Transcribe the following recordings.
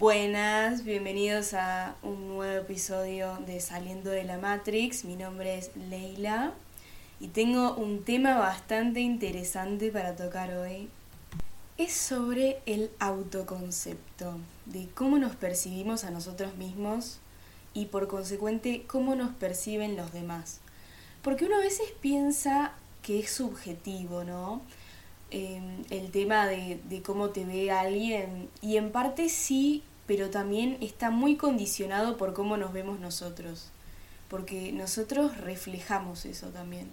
Buenas, bienvenidos a un nuevo episodio de Saliendo de la Matrix. Mi nombre es Leila y tengo un tema bastante interesante para tocar hoy. Es sobre el autoconcepto, de cómo nos percibimos a nosotros mismos y por consecuente cómo nos perciben los demás. Porque uno a veces piensa que es subjetivo, ¿no? Em, el tema de, de cómo te ve alguien y en parte sí pero también está muy condicionado por cómo nos vemos nosotros, porque nosotros reflejamos eso también.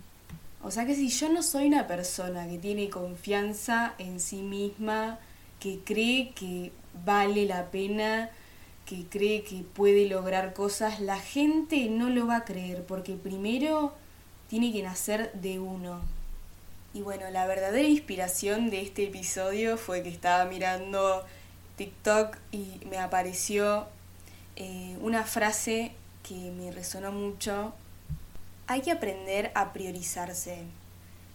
O sea que si yo no soy una persona que tiene confianza en sí misma, que cree que vale la pena, que cree que puede lograr cosas, la gente no lo va a creer, porque primero tiene que nacer de uno. Y bueno, la verdadera inspiración de este episodio fue que estaba mirando TikTok y me apareció eh, una frase que me resonó mucho. Hay que aprender a priorizarse,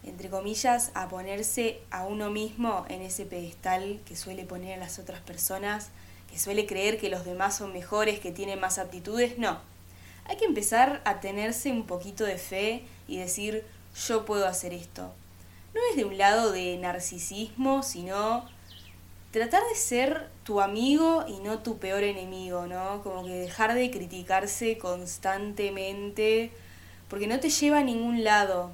entre comillas, a ponerse a uno mismo en ese pedestal que suele poner a las otras personas, que suele creer que los demás son mejores, que tienen más aptitudes. No, hay que empezar a tenerse un poquito de fe y decir, yo puedo hacer esto. No es de un lado de narcisismo, sino tratar de ser tu amigo y no tu peor enemigo, ¿no? Como que dejar de criticarse constantemente, porque no te lleva a ningún lado.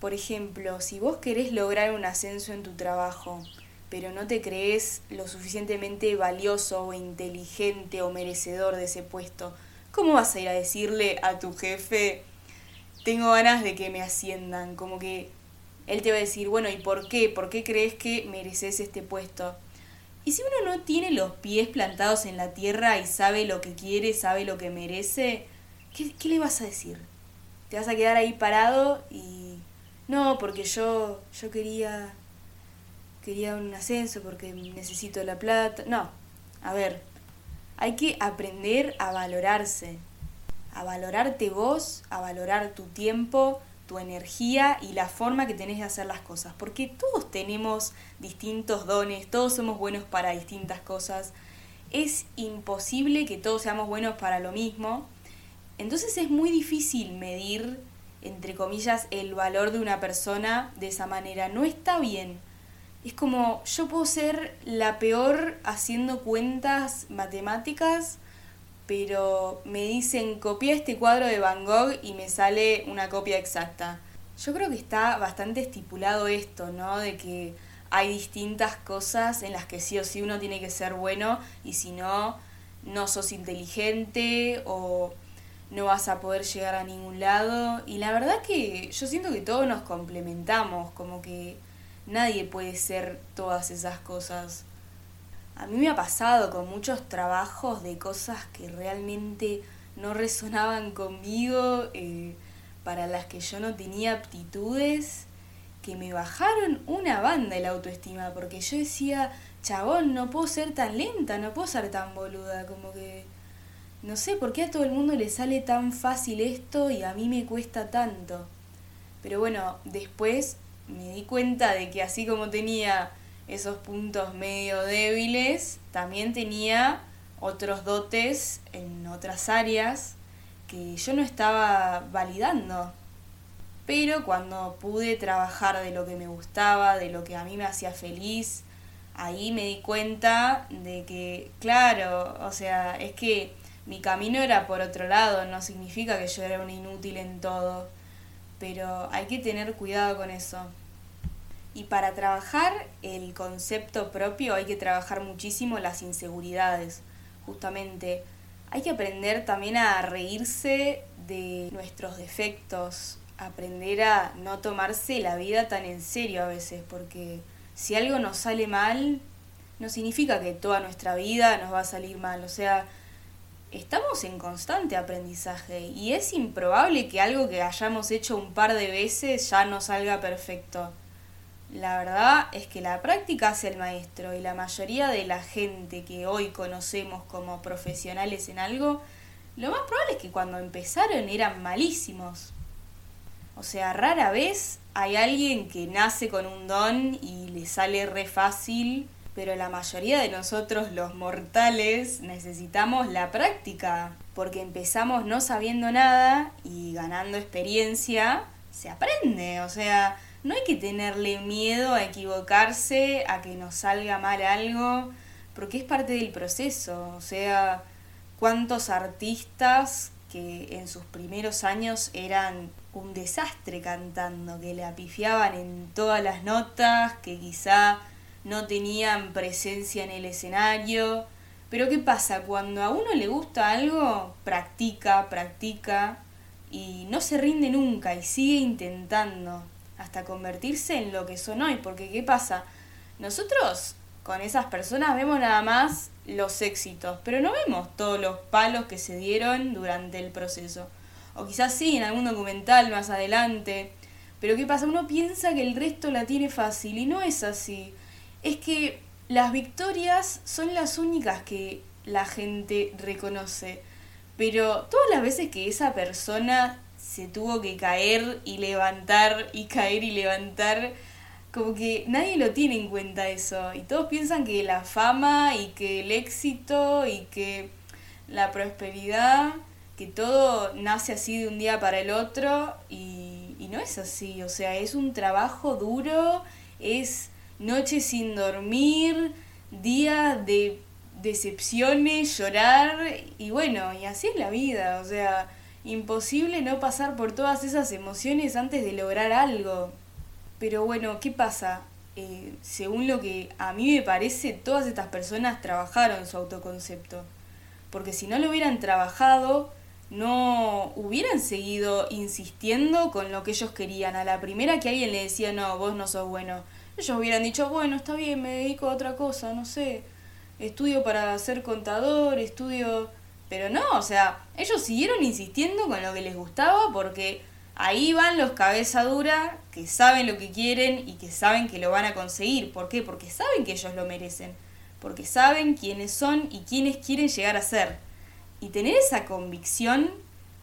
Por ejemplo, si vos querés lograr un ascenso en tu trabajo, pero no te crees lo suficientemente valioso o inteligente o merecedor de ese puesto, ¿cómo vas a ir a decirle a tu jefe, tengo ganas de que me asciendan? Como que él te va a decir, bueno, ¿y por qué? ¿Por qué crees que mereces este puesto? Y si uno no tiene los pies plantados en la tierra y sabe lo que quiere, sabe lo que merece, ¿qué, le vas a decir? ¿Te vas a quedar ahí parado y... No, porque yo, yo quería, quería un ascenso porque necesito la plata. No, a ver, hay que aprender a valorarse, a valorarte vos, a valorar tu tiempo, tu energía y la forma que tenés de hacer las cosas, porque todos tenemos distintos dones, todos somos buenos para distintas cosas, es imposible que todos seamos buenos para lo mismo, entonces es muy difícil medir, entre comillas, el valor de una persona de esa manera, no está bien. Es como yo puedo ser la peor haciendo cuentas matemáticas, pero me dicen copia este cuadro de Van Gogh y me sale una copia exacta. Yo creo que está bastante estipulado esto, ¿no? De que hay distintas cosas en las que sí o sí uno tiene que ser bueno y si no, no sos inteligente o no vas a poder llegar a ningún lado. Y la verdad que yo siento que todos nos complementamos, como que nadie puede ser todas esas cosas. A mí me ha pasado con muchos trabajos de cosas que realmente no resonaban conmigo, eh, para las que yo no tenía aptitudes, que me bajaron una banda el autoestima, porque yo decía, chabón, no puedo ser tan lenta, no puedo ser tan boluda, como que no sé por qué a todo el mundo le sale tan fácil esto y a mí me cuesta tanto. Pero bueno, después me di cuenta de que así como tenía esos puntos medio débiles, también tenía otros dotes en otras áreas que yo no estaba validando. Pero cuando pude trabajar de lo que me gustaba, de lo que a mí me hacía feliz, ahí me di cuenta de que, claro, o sea, es que mi camino era por otro lado, no significa que yo era un inútil en todo, pero hay que tener cuidado con eso. Y para trabajar el concepto propio hay que trabajar muchísimo las inseguridades, justamente. Hay que aprender también a reírse de nuestros defectos, aprender a no tomarse la vida tan en serio a veces, porque si algo nos sale mal, no significa que toda nuestra vida nos va a salir mal, o sea, estamos en constante aprendizaje y es improbable que algo que hayamos hecho un par de veces ya no salga perfecto. La verdad es que la práctica hace el maestro y la mayoría de la gente que hoy conocemos como profesionales en algo, lo más probable es que cuando empezaron eran malísimos. O sea, rara vez hay alguien que nace con un don y le sale re fácil pero la mayoría de nosotros los mortales necesitamos la práctica, porque empezamos no sabiendo nada y ganando experiencia se aprende, o sea, no hay que tenerle miedo a equivocarse, a que nos salga mal algo, porque es parte del proceso, o sea, cuántos artistas que en sus primeros años eran un desastre cantando, que le apifiaban en todas las notas, que quizá no tenían presencia en el escenario. Pero ¿qué pasa? Cuando a uno le gusta algo, practica, practica y no se rinde nunca y sigue intentando hasta convertirse en lo que son hoy. Porque ¿qué pasa? Nosotros con esas personas vemos nada más los éxitos, pero no vemos todos los palos que se dieron durante el proceso. O quizás sí, en algún documental más adelante. Pero ¿qué pasa? Uno piensa que el resto la tiene fácil y no es así es que las victorias son las únicas que la gente reconoce. Pero todas las veces que esa persona se tuvo que caer y levantar y caer y levantar, como que nadie lo tiene en cuenta eso. Y todos piensan que la fama y que el éxito y que la prosperidad, que todo nace así de un día para el otro y, y no es así. O sea, es un trabajo duro, es noches sin dormir, días de decepciones, llorar y bueno, y así es la vida, o sea, imposible no pasar por todas esas emociones antes de lograr algo. Pero bueno, ¿qué pasa? Eh, según lo que a mí me parece, todas estas personas trabajaron su autoconcepto. Porque si no lo hubieran trabajado, no hubieran seguido insistiendo con lo que ellos querían. A la primera que alguien le decía, no, vos no sos bueno, ellos hubieran dicho, bueno, está bien, me dedico a otra cosa, no sé, estudio para ser contador, estudio... Pero no, o sea, ellos siguieron insistiendo con lo que les gustaba porque ahí van los cabeza dura que saben lo que quieren y que saben que lo van a conseguir. ¿Por qué? Porque saben que ellos lo merecen. Porque saben quiénes son y quiénes quieren llegar a ser. Y tener esa convicción,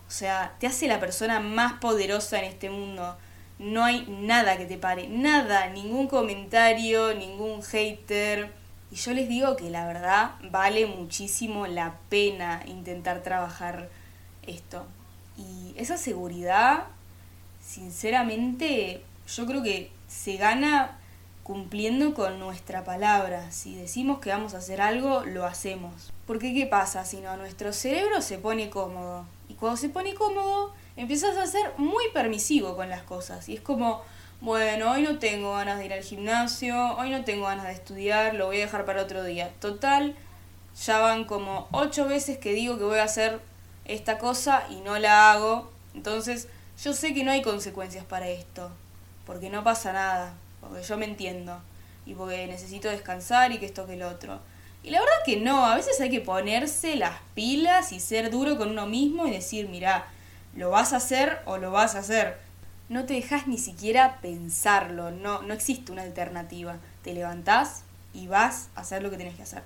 o sea, te hace la persona más poderosa en este mundo no hay nada que te pare, nada, ningún comentario, ningún hater. Y yo les digo que la verdad vale muchísimo la pena intentar trabajar esto. Y esa seguridad, sinceramente, yo creo que se gana cumpliendo con nuestra palabra. Si decimos que vamos a hacer algo, lo hacemos. Porque ¿qué pasa? Si no, nuestro cerebro se pone cómodo. Y cuando se pone cómodo, empiezas a ser muy permisivo con las cosas. Y es como, bueno, hoy no tengo ganas de ir al gimnasio, hoy no tengo ganas de estudiar, lo voy a dejar para otro día. Total, ya van como ocho veces que digo que voy a hacer esta cosa y no la hago. Entonces, yo sé que no hay consecuencias para esto, porque no pasa nada, porque yo me entiendo y porque necesito descansar y que esto que el otro. Y la verdad que no, a veces hay que ponerse las pilas y ser duro con uno mismo y decir, mira, lo vas a hacer o lo vas a hacer. No te dejas ni siquiera pensarlo, no, no existe una alternativa. Te levantás y vas a hacer lo que tienes que hacer.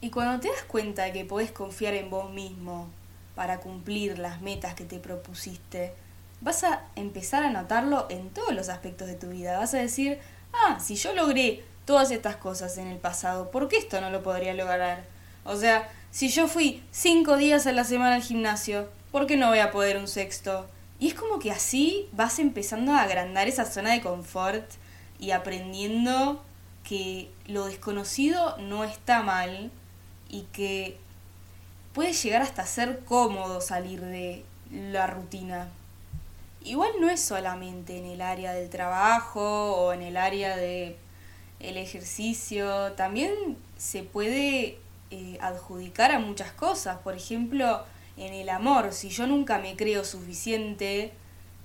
Y cuando te das cuenta de que podés confiar en vos mismo para cumplir las metas que te propusiste, vas a empezar a notarlo en todos los aspectos de tu vida. Vas a decir, ah, si yo logré todas estas cosas en el pasado, ¿por qué esto no lo podría lograr? O sea, si yo fui cinco días a la semana al gimnasio, ¿por qué no voy a poder un sexto? Y es como que así vas empezando a agrandar esa zona de confort y aprendiendo que lo desconocido no está mal y que puede llegar hasta ser cómodo salir de la rutina. Igual no es solamente en el área del trabajo o en el área de el ejercicio, también se puede eh, adjudicar a muchas cosas. Por ejemplo, en el amor, si yo nunca me creo suficiente,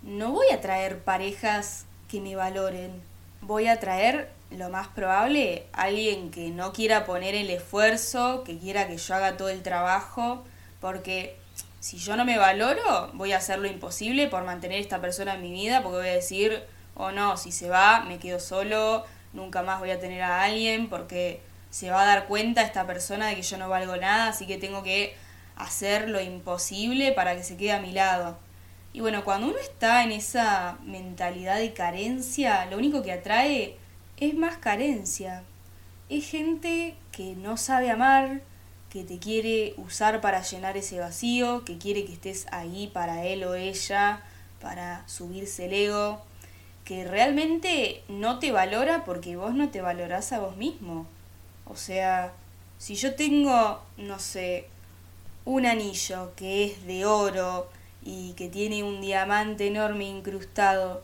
no voy a traer parejas que me valoren. Voy a traer, lo más probable, alguien que no quiera poner el esfuerzo, que quiera que yo haga todo el trabajo, porque si yo no me valoro, voy a hacer lo imposible por mantener esta persona en mi vida, porque voy a decir, oh no, si se va, me quedo solo, nunca más voy a tener a alguien, porque se va a dar cuenta esta persona de que yo no valgo nada, así que tengo que hacer lo imposible para que se quede a mi lado. Y bueno, cuando uno está en esa mentalidad de carencia, lo único que atrae es más carencia. es gente que no sabe amar, que te quiere usar para llenar ese vacío, que quiere que estés ahí para él o ella, para subirse el ego, que realmente no te valora porque vos no te valorás a vos mismo. O sea, si yo tengo, no sé, un anillo que es de oro y que tiene un diamante enorme incrustado,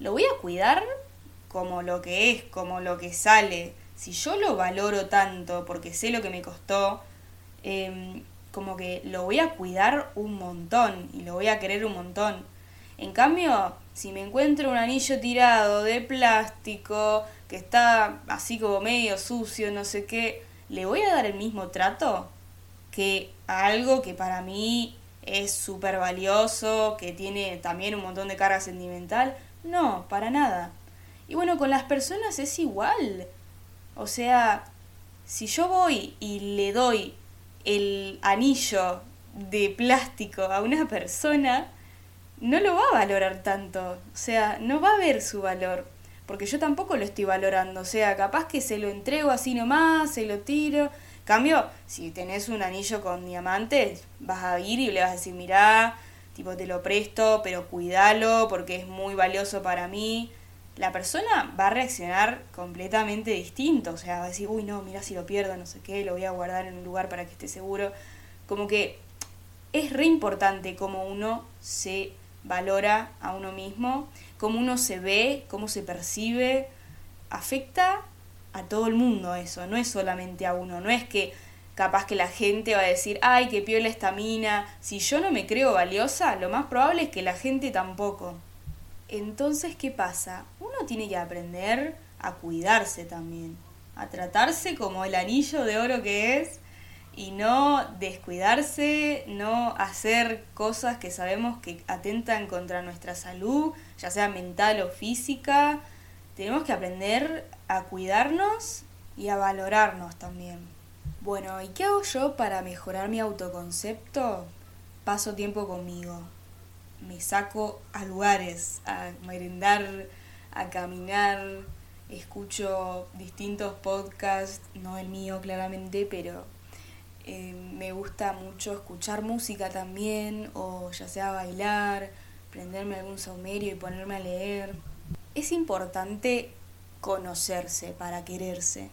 ¿lo voy a cuidar como lo que es, como lo que sale? Si yo lo valoro tanto porque sé lo que me costó, Em, como que lo voy a cuidar un montón y lo voy a querer un montón. En cambio, si me encuentro un anillo tirado de plástico, que está así como medio sucio, no sé qué, ¿le voy a dar el mismo trato que algo que para mí es súper valioso, que tiene también un montón de carga sentimental? No, para nada. Y bueno, con las personas es igual. O sea, si yo voy y le doy el anillo de plástico a una persona, no lo va a valorar tanto. O sea, no va a ver su valor. Porque yo tampoco lo estoy valorando. O sea, capaz que se lo entrego así nomás, se lo tiro. Cambio, si tenés un anillo con diamantes, vas a ir y le vas a decir, mirá, tipo te lo presto, pero cuídalo porque es muy valioso para mí la persona va a reaccionar completamente distinto. O sea, va a decir, uy, no, mira si lo pierdo, no sé qué, lo voy a guardar en un lugar para que esté seguro. Como que es re importante cómo uno se valora a uno mismo, cómo uno se ve, cómo se percibe. Afecta a todo el mundo eso, no es solamente a uno. No es que capaz que la gente va a decir, ay, que piola esta mina. Si yo no me creo valiosa, lo más probable es que la gente tampoco. Entonces, ¿qué pasa? Uno tiene que aprender a cuidarse también, a tratarse como el anillo de oro que es y no descuidarse, no hacer cosas que sabemos que atentan contra nuestra salud, ya sea mental o física. Tenemos que aprender a cuidarnos y a valorarnos también. Bueno, ¿y qué hago yo para mejorar mi autoconcepto? Paso tiempo conmigo me saco a lugares, a merendar, a caminar, escucho distintos podcasts, no el mío claramente, pero eh, me gusta mucho escuchar música también, o ya sea bailar, prenderme algún saumerio y ponerme a leer. Es importante conocerse para quererse.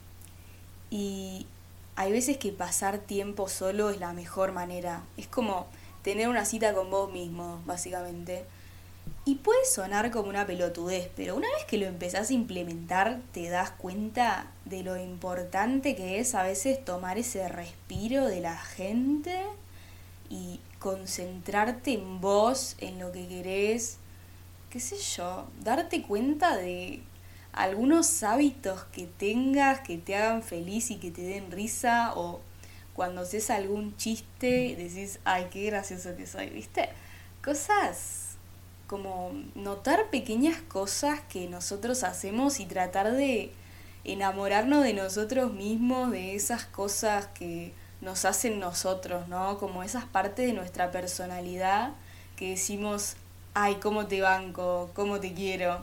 Y hay veces que pasar tiempo solo es la mejor manera. Es como tener una cita con vos mismo, básicamente. Y puede sonar como una pelotudez, pero una vez que lo empezás a implementar, te das cuenta de lo importante que es a veces tomar ese respiro de la gente y concentrarte en vos, en lo que querés, qué sé yo, darte cuenta de algunos hábitos que tengas que te hagan feliz y que te den risa o cuando haces algún chiste decís, ay, qué gracioso que soy, ¿viste? Cosas como notar pequeñas cosas que nosotros hacemos y tratar de enamorarnos de nosotros mismos, de esas cosas que nos hacen nosotros, ¿no? Como esas partes de nuestra personalidad que decimos, ay, cómo te banco, cómo te quiero.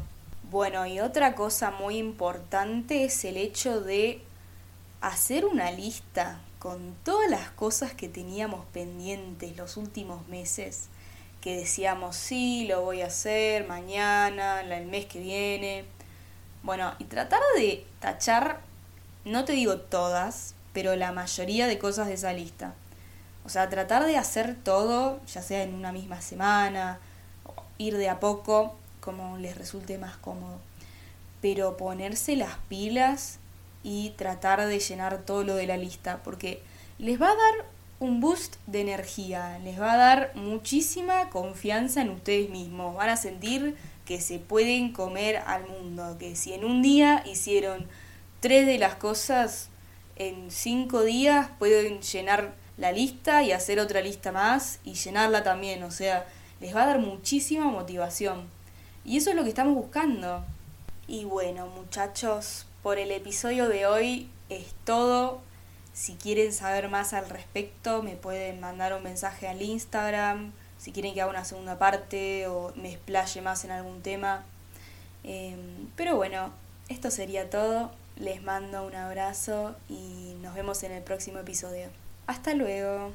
Bueno, y otra cosa muy importante es el hecho de hacer una lista con todas las cosas que teníamos pendientes los últimos meses, que decíamos, sí, lo voy a hacer mañana, el mes que viene. Bueno, y tratar de tachar, no te digo todas, pero la mayoría de cosas de esa lista. O sea, tratar de hacer todo, ya sea en una misma semana, ir de a poco, como les resulte más cómodo. Pero ponerse las pilas y tratar de llenar todo lo de la lista, porque les va a dar un boost de energía, les va a dar muchísima confianza en ustedes mismos, van a sentir que se pueden comer al mundo, que si en un día hicieron tres de las cosas, en cinco días pueden llenar la lista y hacer otra lista más y llenarla también, o sea, les va a dar muchísima motivación. Y eso es lo que estamos buscando. Y bueno, muchachos, por el episodio de hoy es todo. Si quieren saber más al respecto, me pueden mandar un mensaje al Instagram. Si quieren que haga una segunda parte o me explaye más en algún tema. Em, pero bueno, esto sería todo. les mando un abrazo y nos vemos en el próximo episodio. Hasta luego.